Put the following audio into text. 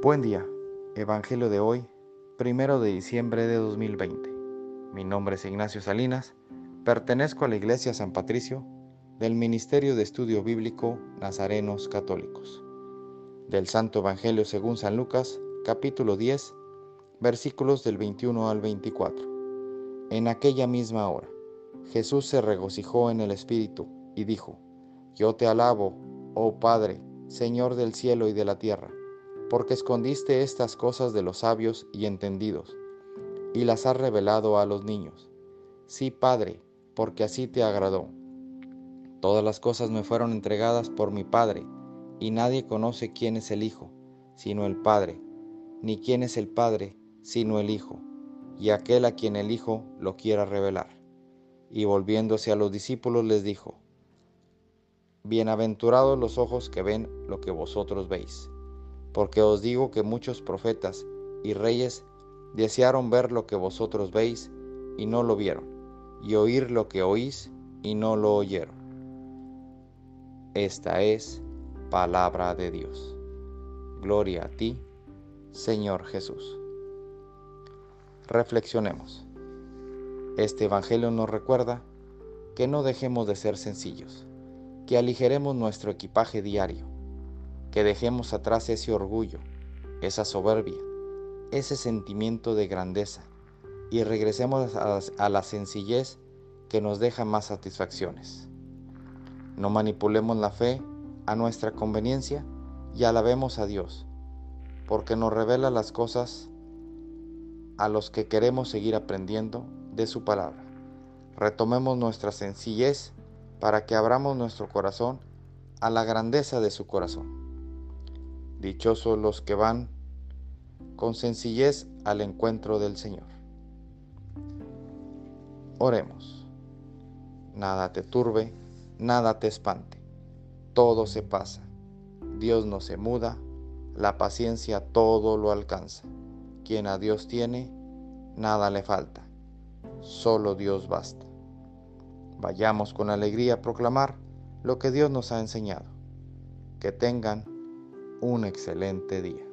Buen día, Evangelio de hoy, primero de diciembre de 2020. Mi nombre es Ignacio Salinas, pertenezco a la Iglesia San Patricio del Ministerio de Estudio Bíblico Nazarenos Católicos. Del Santo Evangelio según San Lucas, capítulo 10, versículos del 21 al 24. En aquella misma hora, Jesús se regocijó en el Espíritu y dijo, Yo te alabo, oh Padre, Señor del cielo y de la tierra, porque escondiste estas cosas de los sabios y entendidos, y las has revelado a los niños. Sí, Padre, porque así te agradó. Todas las cosas me fueron entregadas por mi Padre, y nadie conoce quién es el Hijo, sino el Padre, ni quién es el Padre, sino el Hijo, y aquel a quien el Hijo lo quiera revelar. Y volviéndose a los discípulos les dijo, Bienaventurados los ojos que ven lo que vosotros veis, porque os digo que muchos profetas y reyes desearon ver lo que vosotros veis y no lo vieron, y oír lo que oís y no lo oyeron. Esta es palabra de Dios. Gloria a ti, Señor Jesús. Reflexionemos. Este Evangelio nos recuerda que no dejemos de ser sencillos, que aligeremos nuestro equipaje diario, que dejemos atrás ese orgullo, esa soberbia, ese sentimiento de grandeza y regresemos a la sencillez que nos deja más satisfacciones. No manipulemos la fe a nuestra conveniencia y alabemos a Dios, porque nos revela las cosas a los que queremos seguir aprendiendo de su palabra. Retomemos nuestra sencillez para que abramos nuestro corazón a la grandeza de su corazón. Dichosos los que van con sencillez al encuentro del Señor. Oremos. Nada te turbe, nada te espante. Todo se pasa. Dios no se muda, la paciencia todo lo alcanza. Quien a Dios tiene, nada le falta. Solo Dios basta. Vayamos con alegría a proclamar lo que Dios nos ha enseñado. Que tengan un excelente día.